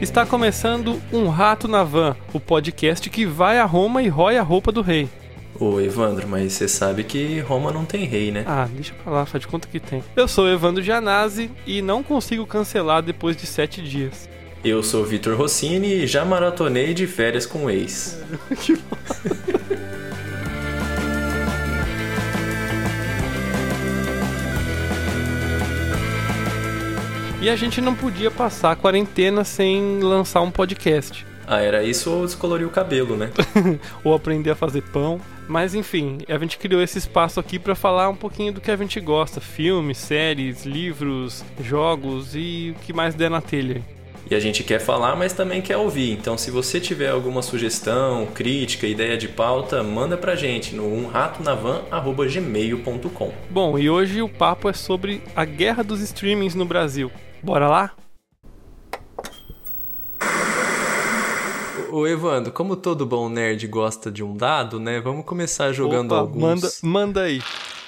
Está começando Um Rato na Van, o podcast que vai a Roma e rói a roupa do rei. Ô Evandro, mas você sabe que Roma não tem rei, né? Ah, deixa pra lá, faz de conta que tem. Eu sou Evandro Gianazzi e não consigo cancelar depois de sete dias. Eu sou Vitor Rossini e já maratonei de férias com o ex. que E a gente não podia passar a quarentena sem lançar um podcast. Ah, era isso ou descolorir o cabelo, né? ou aprender a fazer pão. Mas enfim, a gente criou esse espaço aqui para falar um pouquinho do que a gente gosta: filmes, séries, livros, jogos e o que mais der na telha. E a gente quer falar, mas também quer ouvir. Então, se você tiver alguma sugestão, crítica, ideia de pauta, manda pra gente no umratonavan@gmail.com. Bom, e hoje o papo é sobre a guerra dos streamings no Brasil. Bora lá? Ô Evandro, como todo bom nerd gosta de um dado, né? Vamos começar jogando Opa, alguns. Manda, manda aí.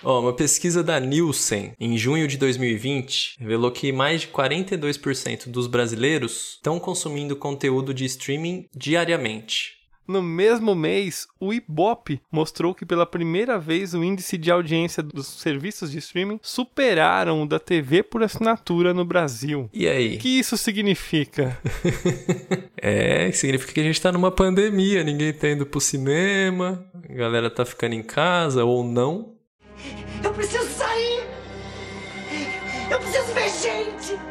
Ó, uma pesquisa da Nielsen, em junho de 2020, revelou que mais de 42% dos brasileiros estão consumindo conteúdo de streaming diariamente. No mesmo mês, o Ibope mostrou que pela primeira vez o índice de audiência dos serviços de streaming superaram o da TV por assinatura no Brasil. E aí? O que isso significa? é, significa que a gente tá numa pandemia, ninguém tá indo pro cinema, a galera tá ficando em casa ou não. Eu preciso sair! Eu preciso ver gente!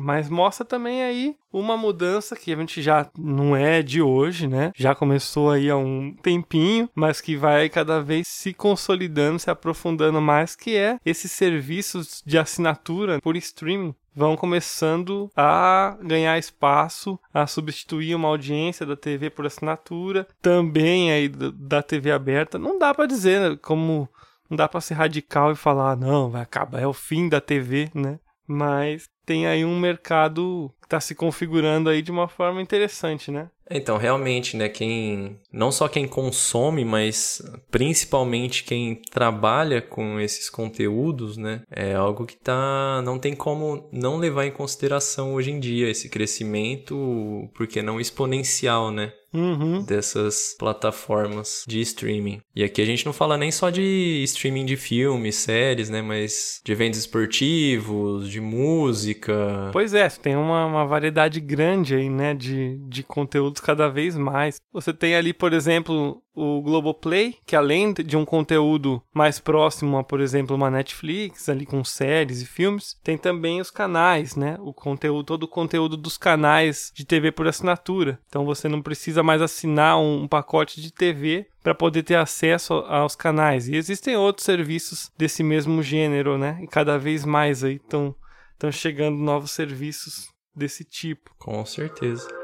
Mas mostra também aí uma mudança que a gente já não é de hoje, né? Já começou aí há um tempinho, mas que vai cada vez se consolidando, se aprofundando mais, que é esses serviços de assinatura por streaming vão começando a ganhar espaço, a substituir uma audiência da TV por assinatura, também aí da TV aberta. Não dá para dizer né, como não dá para ser radical e falar não, vai acabar, é o fim da TV, né? Mas tem aí um mercado que está se configurando aí de uma forma interessante, né? Então, realmente, né, quem não só quem consome, mas principalmente quem trabalha com esses conteúdos, né, é algo que tá não tem como não levar em consideração hoje em dia esse crescimento, porque não exponencial, né? Uhum. dessas plataformas de streaming. E aqui a gente não fala nem só de streaming de filmes, séries, né? Mas de eventos esportivos, de música. Pois é, tem uma, uma variedade grande aí, né? De, de conteúdos cada vez mais. Você tem ali, por exemplo, o Globoplay, que além de um conteúdo mais próximo a, por exemplo, uma Netflix, ali com séries e filmes, tem também os canais, né? O conteúdo, todo o conteúdo dos canais de TV por assinatura. Então você não precisa mais assinar um, um pacote de TV para poder ter acesso aos canais. E existem outros serviços desse mesmo gênero, né? E cada vez mais aí estão chegando novos serviços desse tipo. Com certeza.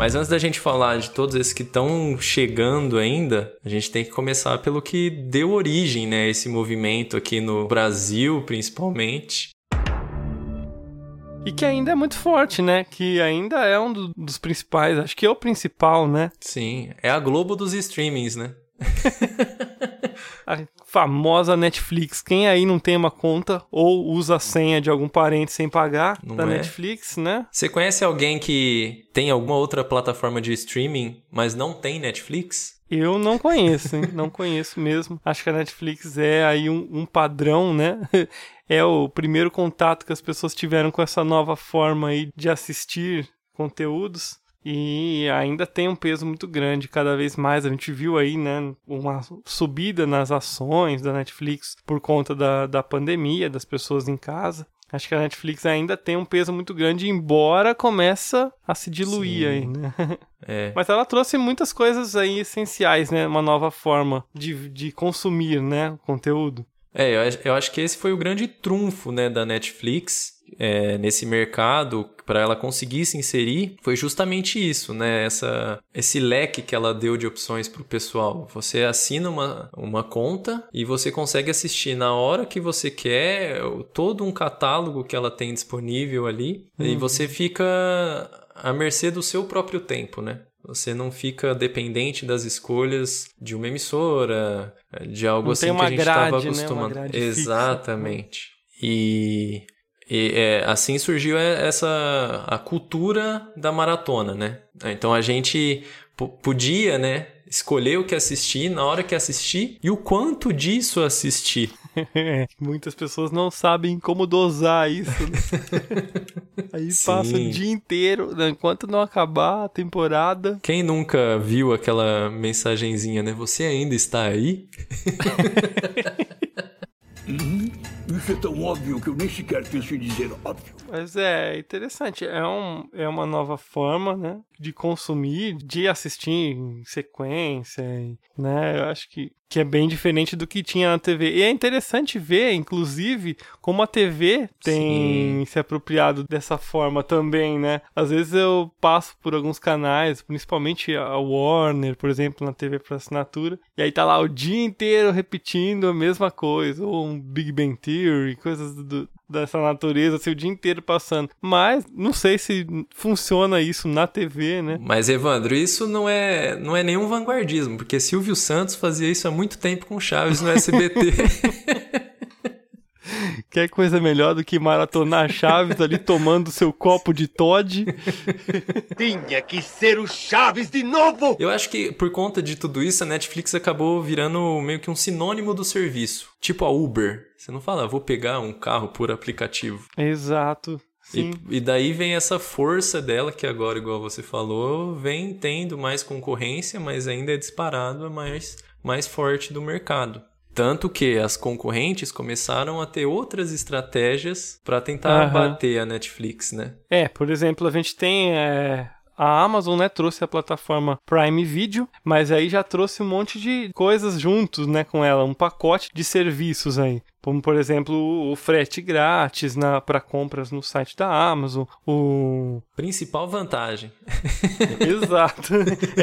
Mas antes da gente falar de todos esses que estão chegando ainda, a gente tem que começar pelo que deu origem, né, a esse movimento aqui no Brasil, principalmente. E que ainda é muito forte, né? Que ainda é um do, dos principais, acho que é o principal, né? Sim, é a Globo dos streamings, né? a famosa Netflix. Quem aí não tem uma conta ou usa a senha de algum parente sem pagar não da é? Netflix, né? Você conhece alguém que tem alguma outra plataforma de streaming, mas não tem Netflix? Eu não conheço, hein? não conheço mesmo. Acho que a Netflix é aí um, um padrão, né? é o primeiro contato que as pessoas tiveram com essa nova forma aí de assistir conteúdos. E ainda tem um peso muito grande, cada vez mais. A gente viu aí, né, uma subida nas ações da Netflix por conta da, da pandemia, das pessoas em casa. Acho que a Netflix ainda tem um peso muito grande, embora começa a se diluir Sim. aí, né? É. Mas ela trouxe muitas coisas aí essenciais, né? Uma nova forma de, de consumir, né? Conteúdo. É, eu, eu acho que esse foi o grande trunfo, né, da Netflix é, nesse mercado para ela conseguir se inserir foi justamente isso, né? Essa, esse leque que ela deu de opções para o pessoal. Você assina uma, uma conta e você consegue assistir na hora que você quer todo um catálogo que ela tem disponível ali uhum. e você fica à mercê do seu próprio tempo, né? Você não fica dependente das escolhas de uma emissora, de algo Não assim que a gente estava né? Uma acostumado. fixa. Exatamente. E, e, é, assim surgiu essa a cultura da maratona, né? Então a gente podia, né, escolher o que assistir na hora que assistir e o quanto disso assistir. Muitas pessoas não sabem como dosar isso. né? Aí Sim. passa o dia inteiro, né, enquanto não acabar a temporada. Quem nunca viu aquela mensagenzinha, né? Você ainda está aí? Isso é tão óbvio que eu nem sequer penso em dizer óbvio. Mas é interessante, é, um, é uma nova forma, né, de consumir, de assistir em sequência, né, eu acho que, que é bem diferente do que tinha na TV. E é interessante ver, inclusive, como a TV tem se apropriado dessa forma também, né. Às vezes eu passo por alguns canais, principalmente a Warner, por exemplo, na TV por assinatura, e aí tá lá o dia inteiro repetindo a mesma coisa, ou um Big Bang Theory, coisas do, dessa natureza, assim, o dia inteiro passando. Mas não sei se funciona isso na TV, né? Mas, Evandro, isso não é, não é nenhum vanguardismo, porque Silvio Santos fazia isso há muito tempo com Chaves no SBT. Quer coisa melhor do que maratonar Chaves ali tomando seu copo de Todd? Tinha que ser o Chaves de novo! Eu acho que por conta de tudo isso, a Netflix acabou virando meio que um sinônimo do serviço. Tipo a Uber. Você não fala, "Ah, vou pegar um carro por aplicativo. Exato. Sim. E, e daí vem essa força dela, que agora, igual você falou, vem tendo mais concorrência, mas ainda é disparado a mais, mais forte do mercado. Tanto que as concorrentes começaram a ter outras estratégias para tentar Aham. bater a Netflix, né? É, por exemplo, a gente tem é, a Amazon, né, trouxe a plataforma Prime Video, mas aí já trouxe um monte de coisas juntos, né, com ela, um pacote de serviços aí. Como, por exemplo, o frete grátis para compras no site da Amazon, o Principal vantagem. Exato.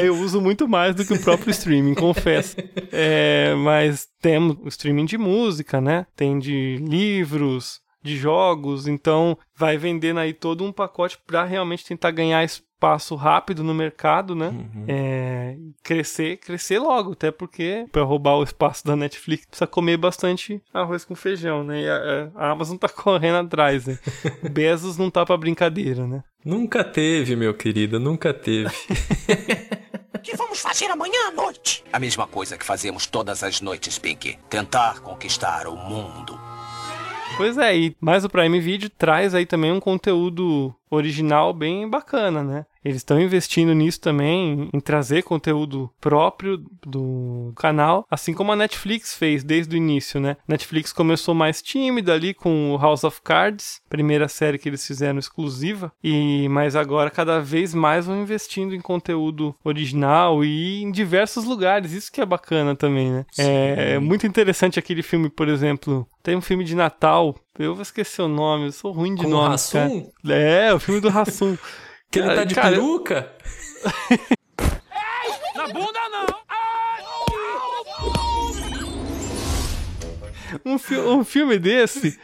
Eu uso muito mais do que o próprio streaming, confesso. É, mas temos o streaming de música, né? Tem de livros, de jogos, então vai vendendo aí todo um pacote para realmente tentar ganhar espaço rápido no mercado, né? É, crescer, crescer logo, até porque para roubar o espaço da Netflix precisa comer bastante arroz com feijão, né? E a, a Amazon tá correndo atrás, né? O Bezos não tá para brincadeira, né? Nunca teve, meu querido, nunca teve. O que vamos fazer amanhã à noite? A mesma coisa que fazemos todas as noites, Pink. Tentar conquistar o mundo. Pois é, e mais o Prime Video traz aí também um conteúdo original bem bacana, né? Eles estão investindo nisso também, em trazer conteúdo próprio do canal, assim como a Netflix fez desde o início, né? Netflix começou mais tímida ali com o House of Cards, primeira série que eles fizeram exclusiva, e mas agora cada vez mais vão investindo em conteúdo original e em diversos lugares, isso que é bacana também, né? É, é muito interessante aquele filme, por exemplo, tem um filme de Natal, eu vou esquecer o nome, eu sou ruim de Com nome. Hassum? É, o filme do Hassum. Que ele tá de Cara, peruca? um, fi- um filme desse,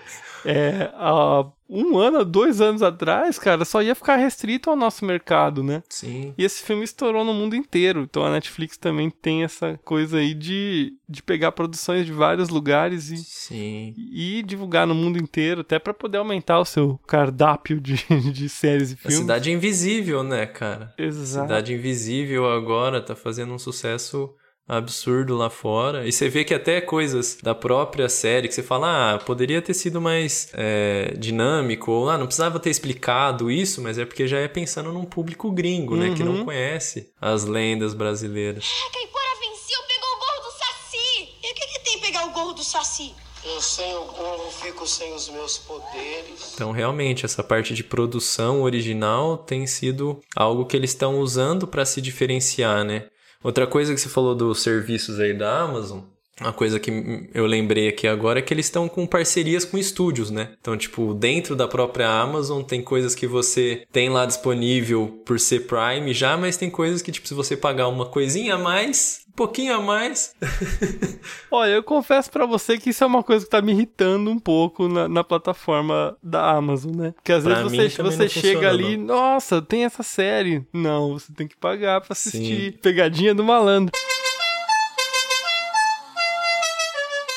é, há um ano, dois anos atrás, cara, só ia ficar restrito ao nosso mercado, né? Sim. E esse filme estourou no mundo inteiro. Então a Netflix também tem essa coisa aí de, de pegar produções de vários lugares e, Sim. e divulgar no mundo inteiro, até pra poder aumentar o seu cardápio de, de séries e A filmes. Cidade Invisível, né, cara? Exato. Cidade Invisível agora tá fazendo um sucesso absurdo lá fora. E você vê que até coisas da própria série que você fala, ah, poderia ter sido mais é, dinâmico, ou ah, não precisava ter explicado isso, mas é porque já é pensando num público gringo, né, que Uhum. não conhece as lendas brasileiras. A Caipora venceu, pegou o gorro do Saci. E o que, que tem pegar o gorro do Saci? Eu sem o gorro fico sem os meus poderes. Então, realmente, essa parte de produção original tem sido algo que eles estão usando para se diferenciar, né? Outra coisa que você falou dos serviços aí da Amazon, uma coisa que eu lembrei aqui agora é que eles estão com parcerias com estúdios, né? Então, tipo, dentro da própria Amazon tem coisas que você tem lá disponível por ser Prime já, mas tem coisas que, tipo, se você pagar uma coisinha a mais, pouquinho a mais. Olha, eu confesso para você que isso é uma coisa que tá me irritando um pouco na, na plataforma da Amazon, né? Porque às Pra vezes você, você chega ali, não. nossa, tem essa série. Não, você tem que pagar pra assistir. Pegadinha do malandro.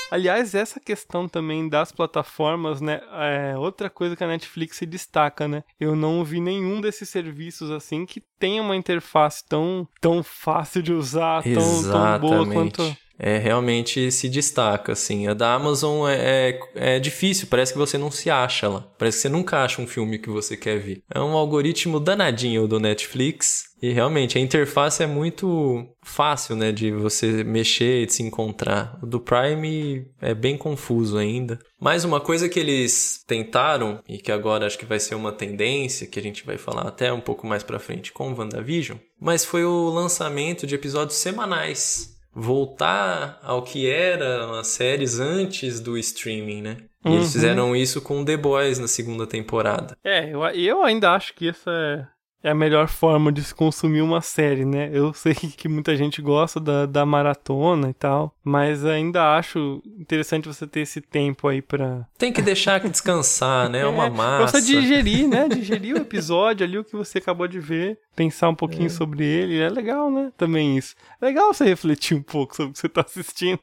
Aliás, essa questão também das plataformas, né? É outra coisa que a Netflix se destaca, né? Eu não vi nenhum desses serviços assim que tenha uma interface tão, tão fácil de usar, tão, tão boa quanto. É, realmente se destaca, assim. A da Amazon é, é, é difícil, parece que você não se acha lá. Parece que você nunca acha um filme que você quer ver. É um algoritmo danadinho do Netflix. E realmente, a interface é muito fácil, né, de você mexer e de se encontrar. O do Prime é bem confuso ainda. Mais uma coisa que eles tentaram, e que agora acho que vai ser uma tendência, que a gente vai falar até um pouco mais pra frente com o WandaVision, mas foi o lançamento de episódios semanais voltar ao que eram as séries antes do streaming, né? E eles Uhum. fizeram isso com The Boys na segunda temporada. É, eu, eu ainda acho que essa é, é a melhor forma de se consumir uma série, né? Eu sei que muita gente gosta da, da maratona e tal, mas ainda acho interessante você ter esse tempo aí pra. Tem que deixar que descansar, né? É uma pra massa. você digerir, né? Digerir o episódio ali, o que você acabou de ver, pensar um pouquinho sobre ele. É legal, né? Também isso. É legal você refletir um pouco sobre o que você tá assistindo.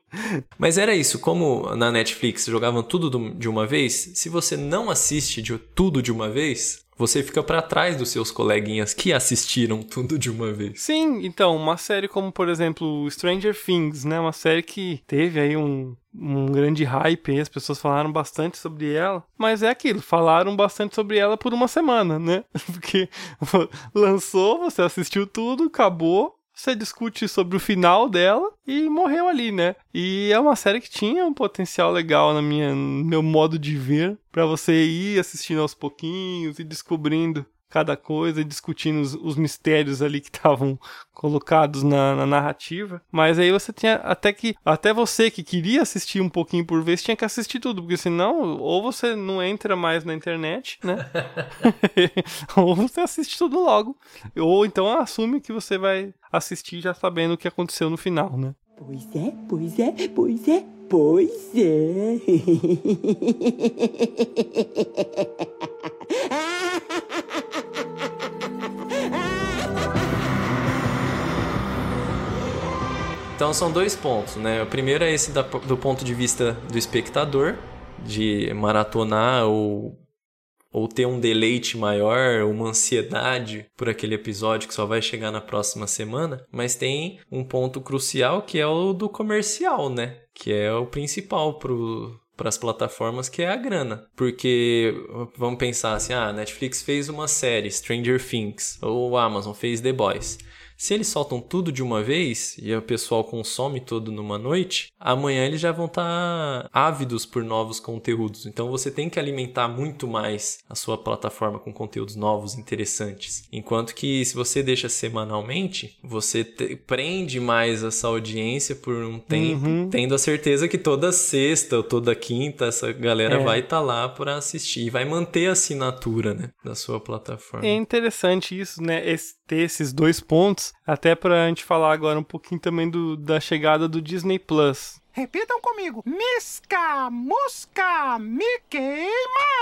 Mas era isso, como na Netflix jogavam tudo do- de uma vez, se você não assiste de tudo de uma vez, você fica pra trás dos seus coleguinhas que assistiram tudo de uma vez. Sim, então, uma série como, por exemplo, Stranger Things, né? Uma série que teve aí um, um grande hype, aí, as pessoas falaram bastante sobre ela, mas é aquilo, falaram bastante sobre ela por uma semana, né? Porque lançou, você assistiu tudo, acabou, você discute sobre o final dela e morreu ali, né? E é uma série que tinha um potencial legal na minha, no meu modo de ver, pra você ir assistindo aos pouquinhos e descobrindo cada coisa e discutindo os, os mistérios ali que estavam colocados na, na narrativa. Mas aí você tinha até que. Até você que queria assistir um pouquinho por vez tinha que assistir tudo, porque senão, ou você não entra mais na internet, né? ou você assiste tudo logo. Ou então assume que você vai assistir já sabendo o que aconteceu no final, né? Pois é, pois é, pois é, pois é. Então são dois pontos, né? O primeiro é esse da- do ponto de vista do espectador, de maratonar ou, ou ter um deleite maior, uma ansiedade por aquele episódio que só vai chegar na próxima semana. Mas tem um ponto crucial que é o do comercial, né? Que é o principal pro para as plataformas que é a grana. Porque vamos pensar assim, ah, a Netflix fez uma série, Stranger Things, ou a Amazon fez The Boys. Se eles soltam tudo de uma vez e o pessoal consome tudo numa noite, amanhã eles já vão estar ávidos por novos conteúdos. Então você tem que alimentar muito mais a sua plataforma com conteúdos novos, interessantes. Enquanto que se você deixa semanalmente, você prende mais essa audiência por um tempo, Uhum. tendo a certeza que toda sexta ou toda quinta essa galera É. vai estar lá para assistir e vai manter a assinatura né, da sua plataforma. É interessante isso, né? esse- ter esses dois pontos, até pra gente falar agora um pouquinho também do, da chegada do Disney Plus. Repitam comigo. Misca, musca, Mickey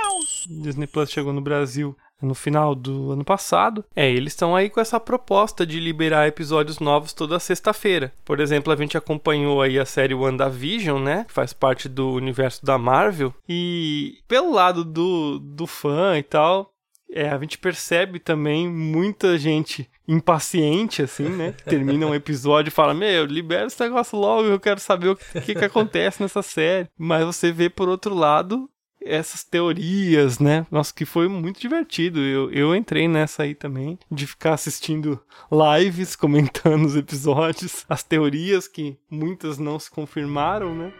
Mouse. Disney Plus chegou no Brasil no final do ano passado. É, eles estão aí com essa proposta de liberar episódios novos toda sexta-feira. Por exemplo, a gente acompanhou aí a série WandaVision, né? Que faz parte do universo da Marvel. E pelo lado do, do fã e tal, é, a gente percebe também muita gente impaciente, assim, né? Termina um episódio e fala: Meu, libera esse negócio logo, eu quero saber o que, que acontece nessa série. Mas você vê, por outro lado, essas teorias, né? Nossa, que foi muito divertido. Eu, eu entrei nessa aí também, de ficar assistindo lives, comentando os episódios, as teorias que muitas não se confirmaram, né?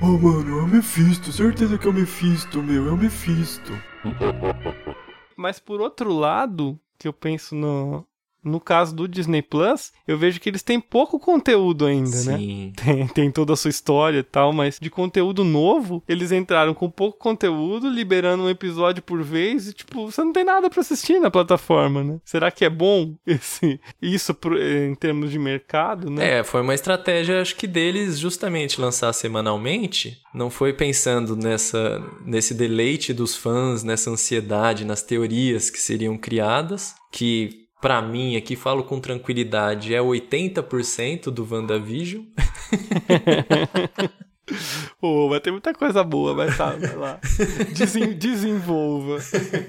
Oh, mano, é o Mephisto. Certeza que é o Mephisto, meu. É o Mephisto. Mas por outro lado, que eu penso no, No caso do Disney Plus, eu vejo que eles têm pouco conteúdo ainda, Sim. né? Tem, tem toda a sua história e tal, mas de conteúdo novo, eles entraram com pouco conteúdo, liberando um episódio por vez e, tipo, você não tem nada pra assistir na plataforma, né? Será que é bom esse, isso pro- em termos de mercado, né? É, foi uma estratégia, acho que deles, justamente lançar semanalmente. Não foi pensando nessa, nesse deleite dos fãs, nessa ansiedade, nas teorias que seriam criadas, que pra mim, aqui falo com tranquilidade, é 80% do WandaVision. Pô, vai ter muita coisa boa, vai, tá, vai lá. Desen- desenvolva.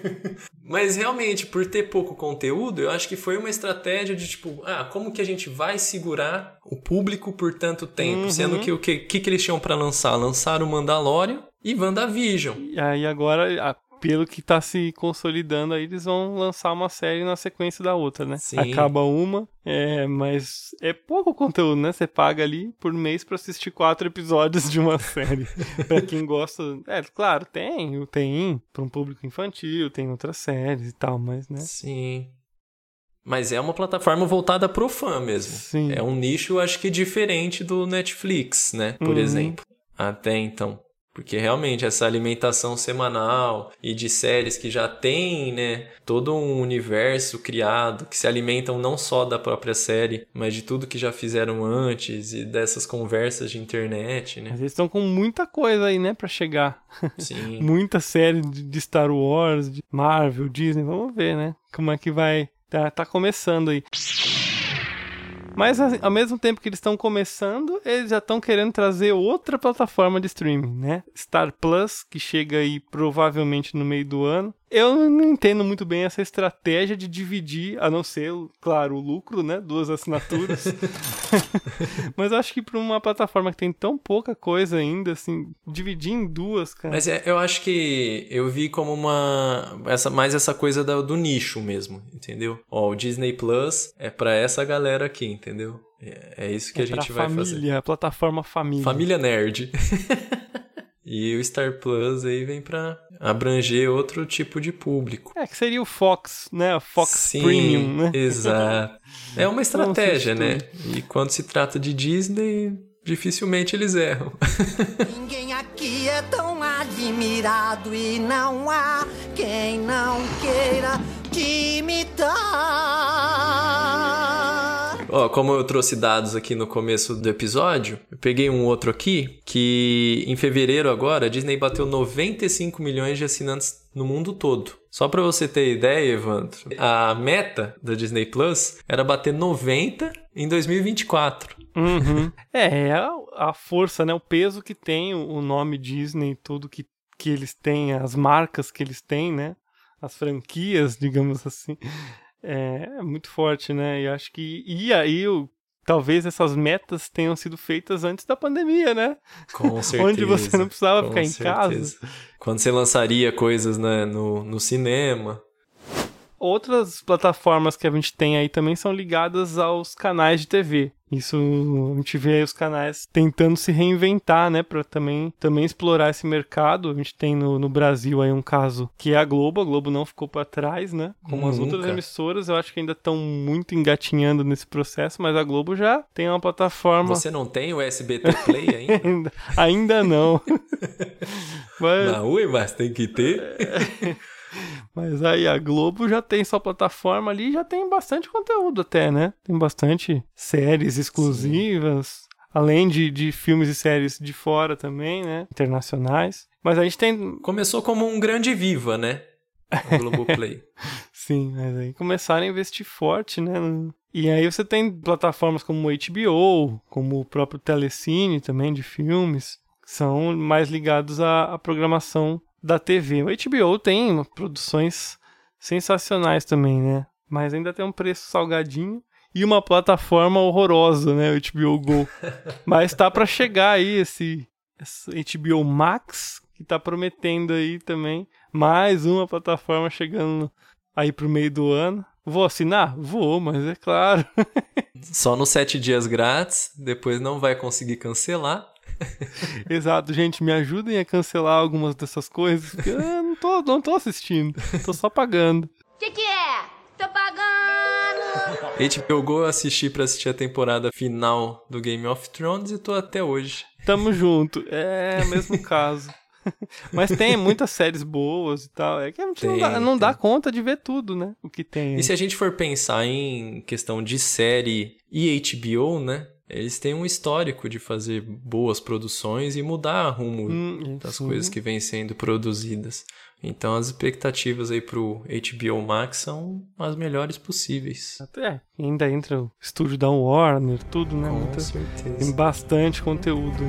Mas realmente, por ter pouco conteúdo, eu acho que foi uma estratégia de tipo, ah, como que a gente vai segurar o público por tanto tempo? Uhum. Sendo que o que, que, que eles tinham pra lançar? Lançaram o Mandalorian e WandaVision. E aí agora, pelo que tá se consolidando aí, eles vão lançar uma série na sequência da outra, né? Sim. Acaba uma, é, mas é pouco conteúdo, né? Você paga ali por mês pra assistir quatro episódios de uma série. pra quem gosta, é, claro, tem, tem pra um público infantil, tem outras séries e tal, mas, né? Sim. Mas é uma plataforma voltada pro fã mesmo. Sim. É um nicho, acho que diferente do Netflix, né? Por Uhum. exemplo. Até então. Porque realmente essa alimentação semanal e de séries que já tem, né, todo um universo criado que se alimentam não só da própria série, mas de tudo que já fizeram antes e dessas conversas de internet, né? Mas eles estão com muita coisa aí, né, pra chegar. Sim. muita série de de Star Wars, de Marvel, Disney, vamos ver, né? Como é que vai. Tá, tá começando aí. Mas a- ao mesmo tempo que eles estão começando, eles já estão querendo trazer outra plataforma de streaming, né? Star Plus, que chega aí provavelmente no meio do ano. Eu não entendo muito bem essa estratégia de dividir, a não ser, claro, o lucro, né? Duas assinaturas. Mas acho que para uma plataforma que tem tão pouca coisa ainda, assim, dividir em duas, cara. Mas é, eu acho que eu vi como uma. Essa, mais essa coisa da- do nicho mesmo, entendeu? Ó, o Disney Plus é pra essa galera aqui, entendeu? É, é isso que É a gente vai fazer. família, a plataforma família. Família Nerd. e o Star Plus aí vem pra abranger outro tipo de público. É, que seria o Fox, né? O Fox Sim, Premium, né? Exato. É uma estratégia, né? E quando se trata de Disney, dificilmente eles erram. Ninguém aqui é tão admirado e não há quem não queira te imitar. Ó, como eu trouxe dados aqui no começo do episódio, eu peguei um outro aqui que em fevereiro agora a Disney bateu 95 milhões de assinantes no mundo todo. Só pra você ter ideia, Evandro, a meta da Disney Plus era bater 90 em 2024. Uhum. É, é a, a força, né? O peso que tem o, o nome Disney, tudo que, que eles têm, as marcas que eles têm, né? As franquias, digamos assim. É, é muito forte, né? E acho que. E aí, o, talvez essas metas tenham sido feitas antes da pandemia, né? Com certeza. Onde você não precisava ficar em certeza. casa. Quando você lançaria coisas né, no, no cinema. Outras plataformas que a gente tem aí também são ligadas aos canais de TV. Isso a gente vê os canais tentando se reinventar, né, para também, também explorar esse mercado. A gente tem no, no Brasil aí um caso que é a Globo. A Globo não ficou para trás, né? Como as outras Nunca. emissoras, eu acho que ainda estão muito engatinhando nesse processo, mas a Globo já tem uma plataforma. Você não tem o SBT Play ainda? ainda, ainda não. mas... Na Ui, mas tem que ter. Mas aí a Globo já tem sua plataforma ali, já tem bastante conteúdo até, né? Tem bastante séries exclusivas, além de, de filmes e séries de fora também, né? Internacionais. Mas a gente tem. Começou como um grande Viva, né? O Globoplay. Sim, mas aí começaram a investir forte, né? E aí você tem plataformas como o HBO, como o próprio Telecine também, de filmes, que são mais ligados à, à programação da TV. O HBO tem produções sensacionais também, né? Mas ainda tem um preço salgadinho e uma plataforma horrorosa, né? O HBO Go. Mas tá pra chegar aí esse, esse HBO Max, que tá prometendo aí também mais uma plataforma chegando aí pro meio do ano. Vou assinar? Vou, mas é claro. Só nos sete dias grátis, depois não vai conseguir cancelar. Exato, gente, me ajudem a cancelar algumas dessas coisas, porque eu não tô, não tô assistindo, tô só pagando. Que que é? Tô pagando! HBO Go eu assisti pra assistir a temporada final do Game of Thrones e tô até hoje. Tamo junto. É o mesmo caso. Mas tem muitas séries boas e tal. É que a gente não, Tem, dá, não dá conta de ver tudo, né? O que tem. E se a gente for pensar em questão de série e HBO, né? Eles têm um histórico de fazer boas produções e mudar rumo Hum, das coisas que vêm sendo produzidas. Então as expectativas aí pro HBO Max são as melhores possíveis. É, ainda entra o estúdio da Warner, tudo, né? Com Muita- Tem certeza. bastante conteúdo.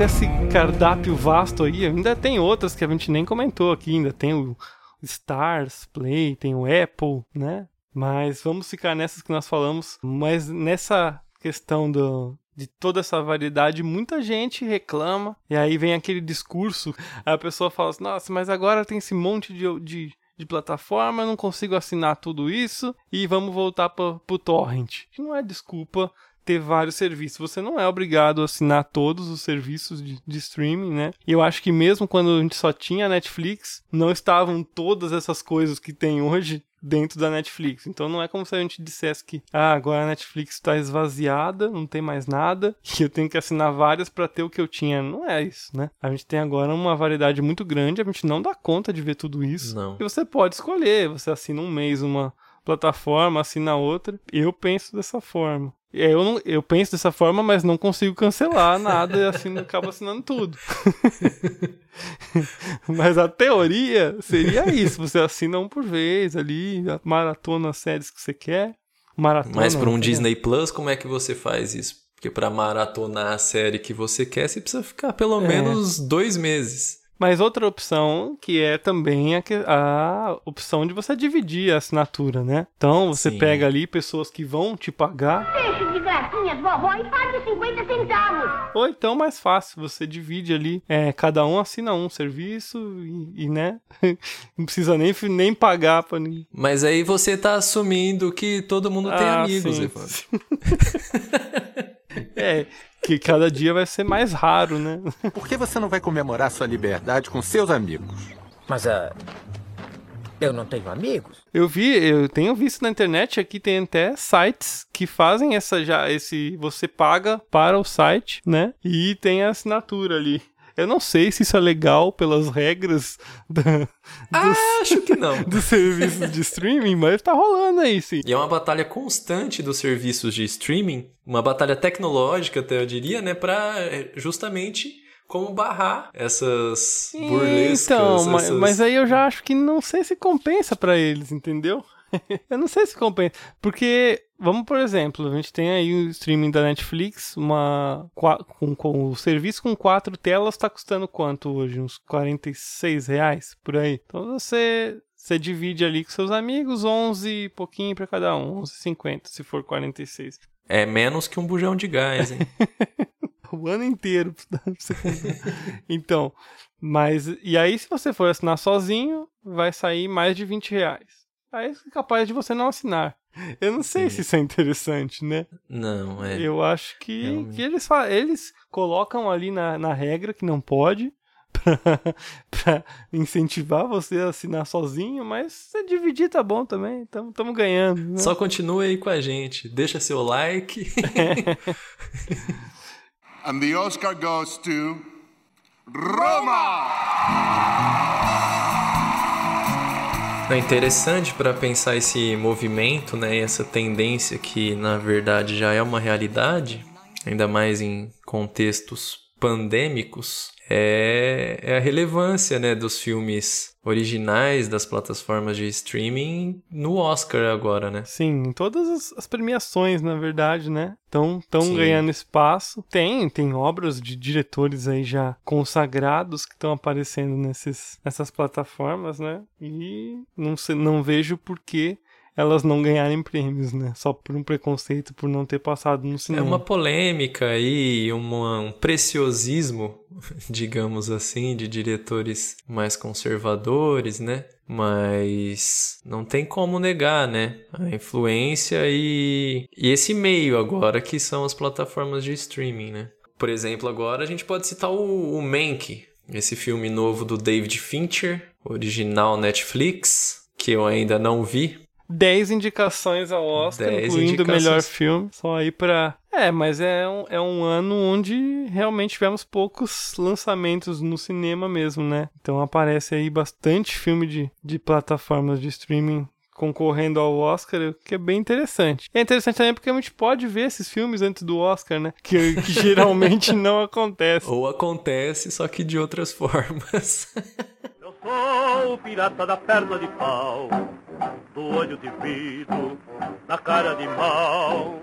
Esse cardápio vasto aí, ainda tem outras que a gente nem comentou aqui, ainda tem o Stars Play, tem o Apple, né? Mas vamos ficar nessas que nós falamos. Mas nessa questão do, de toda essa variedade, muita gente reclama. E aí vem aquele discurso, a pessoa fala assim, nossa, mas agora tem esse monte de, de, de plataforma, não consigo assinar tudo isso e vamos voltar para o torrent. Não é desculpa ter vários serviços. Você não é obrigado a assinar todos os serviços de, de streaming, né? E eu acho que mesmo quando a gente só tinha Netflix, não estavam todas essas coisas que tem hoje dentro da Netflix. Então não é como se a gente dissesse que ah, agora a Netflix está esvaziada, não tem mais nada, e eu tenho que assinar várias para ter o que eu tinha. Não é isso, né? A gente tem agora uma variedade muito grande, a gente não dá conta de ver tudo isso. Não. E você pode escolher, você assina um mês uma plataforma, assina outra. Eu penso dessa forma. É, Eu, não, eu penso dessa forma, mas não consigo cancelar nada e assim acabo assinando tudo. mas a teoria seria isso: você assina um por vez ali, maratona as séries que você quer. Maratona. Mas para um né? Disney Plus, como é que você faz isso? Porque para maratonar a série que você quer, você precisa ficar pelo É. menos dois meses. Mas outra opção que é também a, a opção de você dividir a assinatura, né? Então você Sim. pega ali pessoas que vão te pagar Deixa de gracinhas, vovó, e pague 50 centavos. Ou então, mais fácil, você divide ali, é, cada um assina um serviço e, e, né, não precisa nem, nem pagar pra ninguém. Mas aí você tá assumindo que todo mundo tem Ah, amigos, sim. É, que cada dia vai ser mais raro, né? Por que você não vai comemorar sua liberdade com seus amigos? Mas ah, eu não tenho amigos. Eu vi, eu tenho visto na internet aqui tem até sites que fazem essa já esse você paga para o site, né? E tem a assinatura ali. Eu não sei se isso é legal pelas regras da, dos, Acho que não. dos serviços de streaming, mas tá rolando aí, sim. E é uma batalha constante dos serviços de streaming, uma batalha tecnológica, até eu diria, né, para justamente como barrar essas burlescas. Então, mas, essas... mas aí eu já acho que não sei se compensa pra eles, entendeu? eu não sei se compensa. Porque, vamos por exemplo, a gente tem aí o streaming da Netflix, uma com, com o serviço com quatro telas tá custando quanto hoje? Uns 46 reais por aí. Então você. Você divide ali com seus amigos, 11 e pouquinho pra cada um, 11,50 se for 46. É menos que um bujão de gás, hein? o ano inteiro então, mas. E aí, se você for assinar sozinho, vai sair mais de 20 reais. Aí é capaz de você não assinar. Eu não sei se isso é interessante, né? Não, é. Eu acho que, Realmente. que eles, eles colocam ali na, na regra que não pode. Pra, pra incentivar você a assinar sozinho, mas se dividir tá bom também, estamos ganhando. Né? Só continue aí com a gente. Deixa seu like. And the Oscar goes to Roma! É interessante para pensar esse movimento, né, essa tendência que na verdade já é uma realidade, ainda mais em contextos pandêmicos, é, é a relevância, né, dos filmes originais das plataformas de streaming no Oscar agora, né? Sim, em todas as, as premiações, na verdade, né? Estão Sim. ganhando espaço. Tem, tem obras de diretores aí já consagrados que estão aparecendo nesses, nessas plataformas, né? E não, sei, não vejo por que elas não ganharem prêmios, né? Só por um preconceito por não ter passado no É cinema. uma polêmica aí, uma, um preciosismo, digamos assim, de diretores mais conservadores, né? Mas não tem como negar, né? A influência e, e esse meio agora que são as plataformas de streaming, né? Por exemplo, agora a gente pode citar o, o Mank. esse filme novo do David Fincher, original Netflix, que eu ainda não vi. 10 indicações ao Oscar, Dez incluindo o melhor filme. Só aí pra. É, mas é um, é um ano onde realmente tivemos poucos lançamentos no cinema mesmo, né? Então aparece aí bastante filme de, de plataformas de streaming concorrendo ao Oscar, o que é bem interessante. É interessante também porque a gente pode ver esses filmes antes do Oscar, né? Que, que geralmente não acontece. Ou acontece, só que de outras formas. Sou o pirata da perna de pau, do olho de vidro, da cara de mal.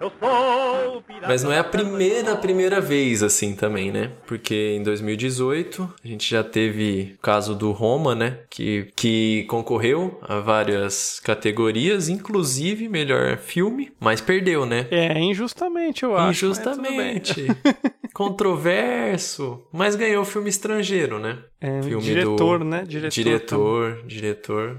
Eu sou o pirata Mas não é a primeira, primeira vez assim também, né? Porque em 2018 a gente já teve o caso do Roma, né? Que, que concorreu a várias categorias, inclusive melhor filme, mas perdeu, né? É, injustamente, eu acho. mas tudo bem. Injustamente. Controverso. Mas ganhou filme estrangeiro, né? É, filme diretor, do... né? Diretor Diretor, diretor.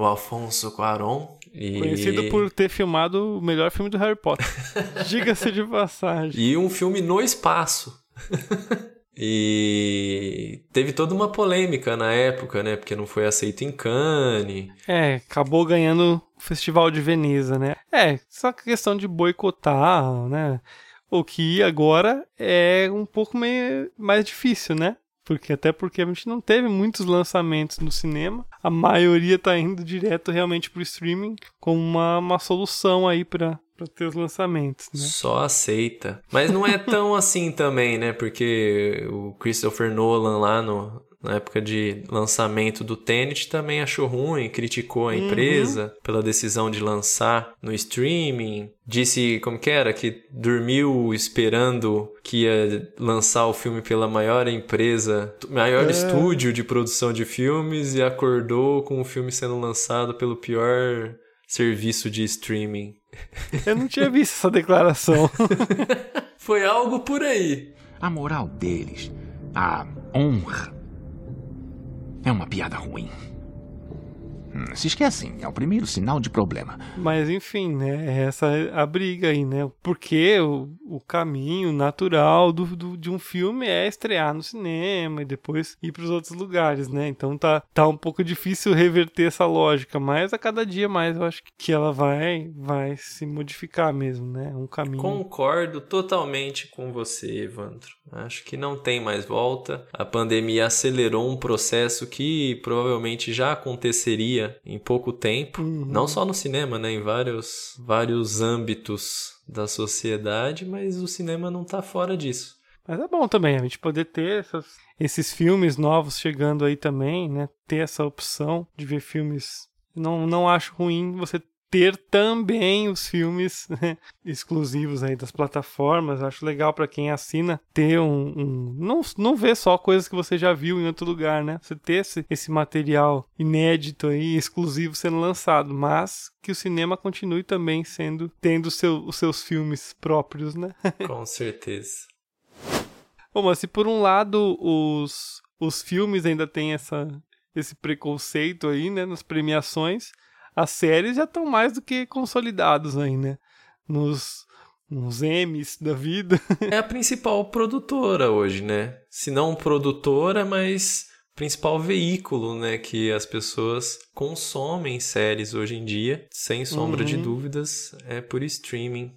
O Alfonso Cuarón. E... Conhecido por ter filmado o melhor filme do Harry Potter. Diga-se de passagem. E um filme no espaço. e teve toda uma polêmica na época, né? Porque não foi aceito em Cannes. É, acabou ganhando o Festival de Veneza, né? É, só que questão de boicotar, né? O que agora é um pouco meio mais difícil, né? Porque até porque a gente não teve muitos lançamentos no cinema. A maioria tá indo direto realmente pro streaming como uma, uma solução aí para ter os lançamentos, né? Só aceita. Mas não é tão assim também, né? Porque o Christopher Nolan lá no, na época de lançamento do Tenet também achou ruim, criticou a empresa pela decisão de lançar no streaming. Disse, como que era? Que dormiu esperando que ia lançar o filme pela maior empresa, maior É. estúdio de produção de filmes e acordou com o filme sendo lançado pelo pior serviço de streaming. Eu não tinha visto essa declaração. Foi algo por aí. A moral deles, a honra, é uma piada ruim. Hum, Se esquecem, é o primeiro sinal de problema. Mas enfim, né? Essa é a briga aí, né? Porque o, o caminho natural do, do- de um filme é estrear no cinema e depois ir para os outros lugares, né? Então tá, tá um pouco difícil reverter essa lógica, mas a cada dia mais eu acho que ela vai, vai se modificar mesmo, né? É um caminho. Concordo totalmente com você, Evandro. Acho que não tem mais volta. A pandemia acelerou um processo que provavelmente já aconteceria em pouco tempo, não só no cinema, né, em vários vários âmbitos da sociedade, mas o cinema não tá fora disso. Mas é bom também a gente poder ter essas- esses filmes novos chegando aí também, né? Ter essa opção de ver filmes. Não, não acho ruim você ter também os filmes né, exclusivos aí das plataformas. Acho legal para quem assina ter um, um- não não ver só coisas que você já viu em outro lugar, né? Você ter esse, esse material inédito aí exclusivo sendo lançado, mas que o cinema continue também sendo tendo seu, os seus filmes próprios, né? Com certeza. Bom, mas se por um lado os, os filmes ainda têm essa, esse preconceito aí, né, nas premiações, as séries já estão mais do que consolidados aí, né, nos, nos Emmys da vida. É a principal produtora hoje, né? Se não produtora, mas principal veículo, né, que as pessoas consomem séries hoje em dia, sem sombra de Uhum. dúvidas, é por streaming.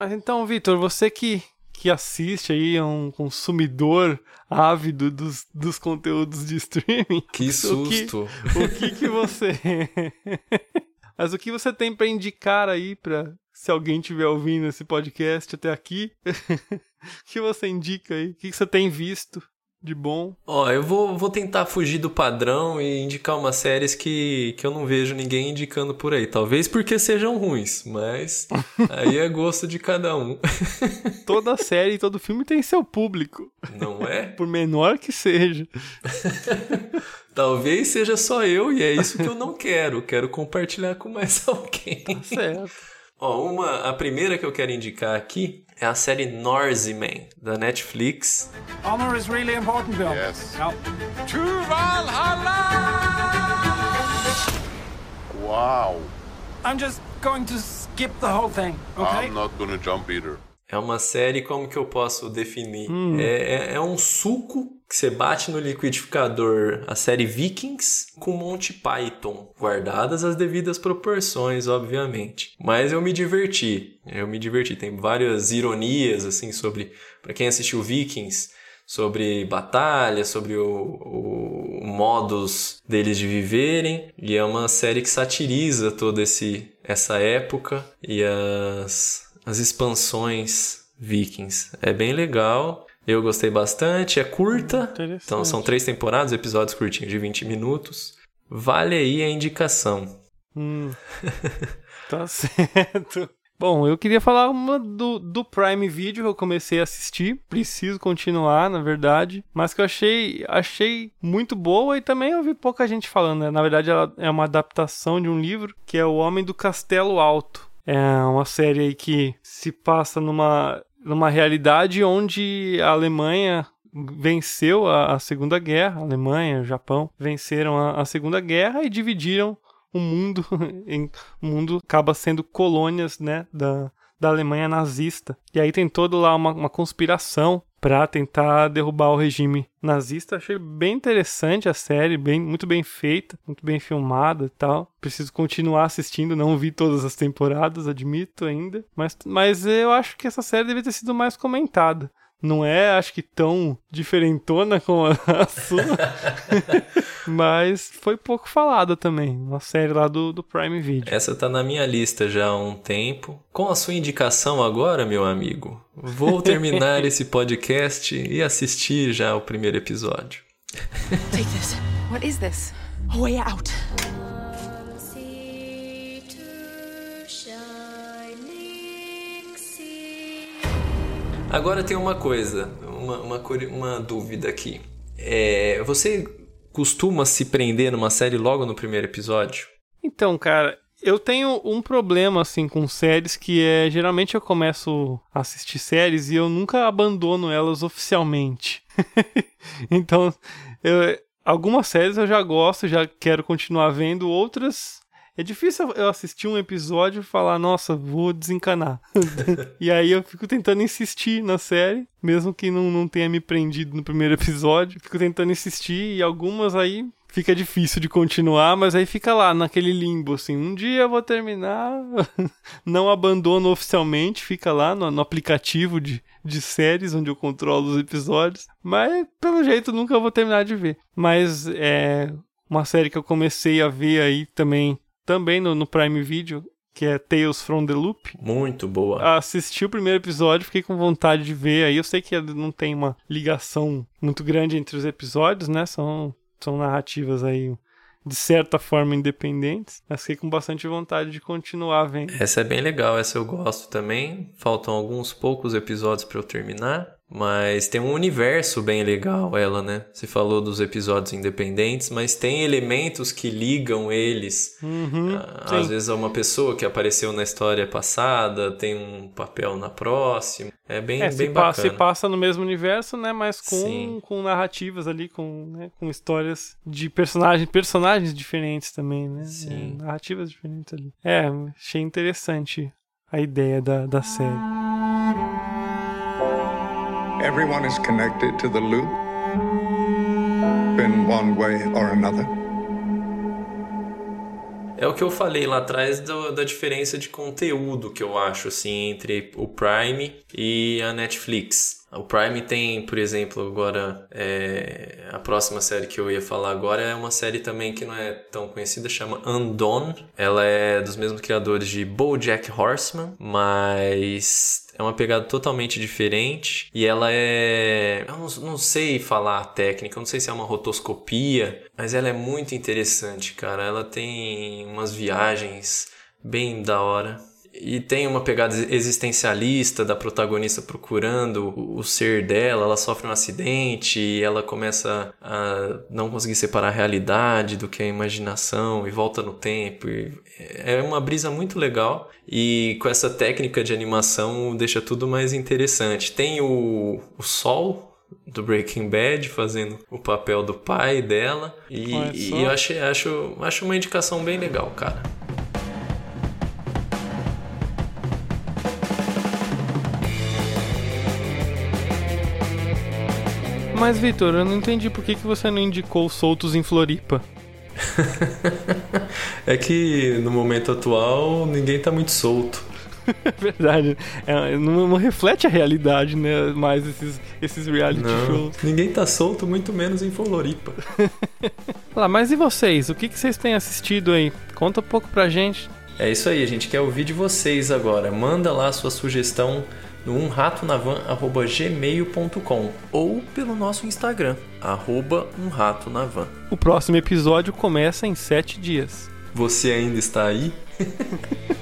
Mas então, Vitor, você que, que assiste aí, é um consumidor ávido dos, dos conteúdos de streaming. Que o que- susto. O que que você... Mas o que você tem pra indicar aí pra se alguém estiver ouvindo esse podcast até aqui? O que você indica aí? O que você tem visto de bom? Ó, eu vou, vou tentar fugir do padrão e indicar umas séries que, que eu não vejo ninguém indicando por aí. Talvez porque sejam ruins, mas aí é gosto de cada um. Toda série e todo filme tem seu público. Não é? Por menor que seja. Talvez seja só eu e é isso que eu não quero. Quero compartilhar com mais alguém. Certo. Ó, uma, a primeira que eu quero indicar aqui é a série Norseman, da Netflix. Honor is really important, Bill. Yes. Now, to Valhalla! Wow. I'm just going to skip the whole thing, okay? I'm not gonna jump either. É uma série, como que eu posso definir? Hum. É, é, é, um suco que você bate no liquidificador, a série Vikings, com Monty Python, guardadas as devidas proporções, obviamente. Mas eu me diverti, eu me diverti. Tem várias ironias, assim, sobre... para quem assistiu Vikings, sobre batalha, sobre o, o, modus deles de viverem. E é uma série que satiriza toda esse, essa época e as as expansões Vikings. É bem legal. Eu gostei bastante, é curta. Então são três temporadas, episódios curtinhos de 20 minutos. Vale aí a indicação. Hum, tá certo. Bom, eu queria falar uma do, do Prime Video que eu comecei a assistir. Preciso continuar, na verdade. Mas que eu achei, achei muito boa e também ouvi pouca gente falando. Né? Na verdade, ela é uma adaptação de um livro que é O Homem do Castelo Alto. É uma série aí que se passa numa, numa realidade onde a Alemanha venceu a, a Segunda Guerra, a Alemanha, o Japão venceram a, a Segunda Guerra e dividiram o mundo, o mundo acaba sendo colônias, né, da, da Alemanha nazista. E aí tem toda lá uma, uma conspiração para tentar derrubar o regime nazista. Achei bem interessante a série, bem, muito bem feita, muito bem filmada e tal. Preciso continuar assistindo, não vi todas as temporadas, admito ainda, mas, mas eu acho que essa série deveria ter sido mais comentada não é, acho que tão diferentona como a sua, mas foi pouco falada também. Uma série lá do, do Prime Video. Essa tá na minha lista já há um tempo. Com a sua indicação agora, meu amigo, vou terminar esse podcast e assistir já o primeiro episódio. Take this. What is this? A way out. Agora tem uma coisa, uma, uma, uma dúvida aqui. É, você costuma se prender numa série logo no primeiro episódio? Então, cara, eu tenho um problema assim com séries que é geralmente eu começo a assistir séries e eu nunca abandono elas oficialmente. então, eu, algumas séries eu já gosto, já quero continuar vendo, outras é difícil eu assistir um episódio e falar, nossa, vou desencanar. e aí eu fico tentando insistir na série, mesmo que não, não tenha me prendido no primeiro episódio. Fico tentando insistir e algumas aí fica difícil de continuar, mas aí fica lá naquele limbo, assim, um dia eu vou terminar, não abandono oficialmente, fica lá no, no, aplicativo de, de séries onde eu controlo os episódios, mas pelo jeito nunca vou terminar de ver. Mas é uma série que eu comecei a ver aí também também no, no Prime Video, que é Tales from the Loop. Muito boa. Assisti o primeiro episódio, fiquei com vontade de ver. Aí eu sei que não tem uma ligação muito grande entre os episódios, né? São, são narrativas aí de certa forma independentes, mas fiquei com bastante vontade de continuar vendo. Essa é bem legal, essa eu gosto também. Faltam alguns poucos episódios para eu terminar, mas tem um universo bem legal ela, né? Você falou dos episódios independentes, mas tem elementos que ligam eles. Uhum, Às vezes é uma pessoa que apareceu na história passada, tem um papel na próxima. É bem, é, bem se bacana. se passa no mesmo universo, né? Mas com, com narrativas ali, com, né, com histórias de personagens, personagens diferentes também, né? Sim. É, narrativas diferentes ali. É, achei interessante a ideia da, da série. Everyone is connected to the loop in one way or another. É o que eu falei lá atrás do, da diferença de conteúdo que eu acho assim entre o Prime e a Netflix. O Prime tem, por exemplo, agora é, a próxima série que eu ia falar agora é uma série também que não é tão conhecida, chama Undone. Ela é dos mesmos criadores de BoJack Horseman, mas é uma pegada totalmente diferente e ela é, eu não, não sei falar a técnica, eu não sei se é uma rotoscopia, mas ela é muito interessante, cara. Ela tem umas viagens bem da hora e tem uma pegada existencialista da protagonista procurando o ser dela, ela sofre um acidente e ela começa a não conseguir separar a realidade do que é a imaginação e volta no tempo. é uma brisa muito legal e com essa técnica de animação deixa tudo mais interessante. Tem o, o sol do Breaking Bad fazendo o papel do pai dela e, e eu achei, acho, acho uma indicação bem legal, cara. Mas, Vitor, eu não entendi por que, que você não indicou Soltos em Floripa. é que no momento atual ninguém tá muito solto. É verdade. É, não, não, reflete a realidade, né? Mais esses, esses reality não, shows. Ninguém tá solto, muito menos em Floripa. Lá, mas e vocês? O que, que vocês têm assistido aí? Conta um pouco pra gente. É isso aí, a gente quer ouvir de vocês agora. Manda lá a sua sugestão no umratonavan.gmail.com ou pelo nosso Instagram, arroba umratonavan. O próximo episódio começa em sete dias. Você ainda está aí?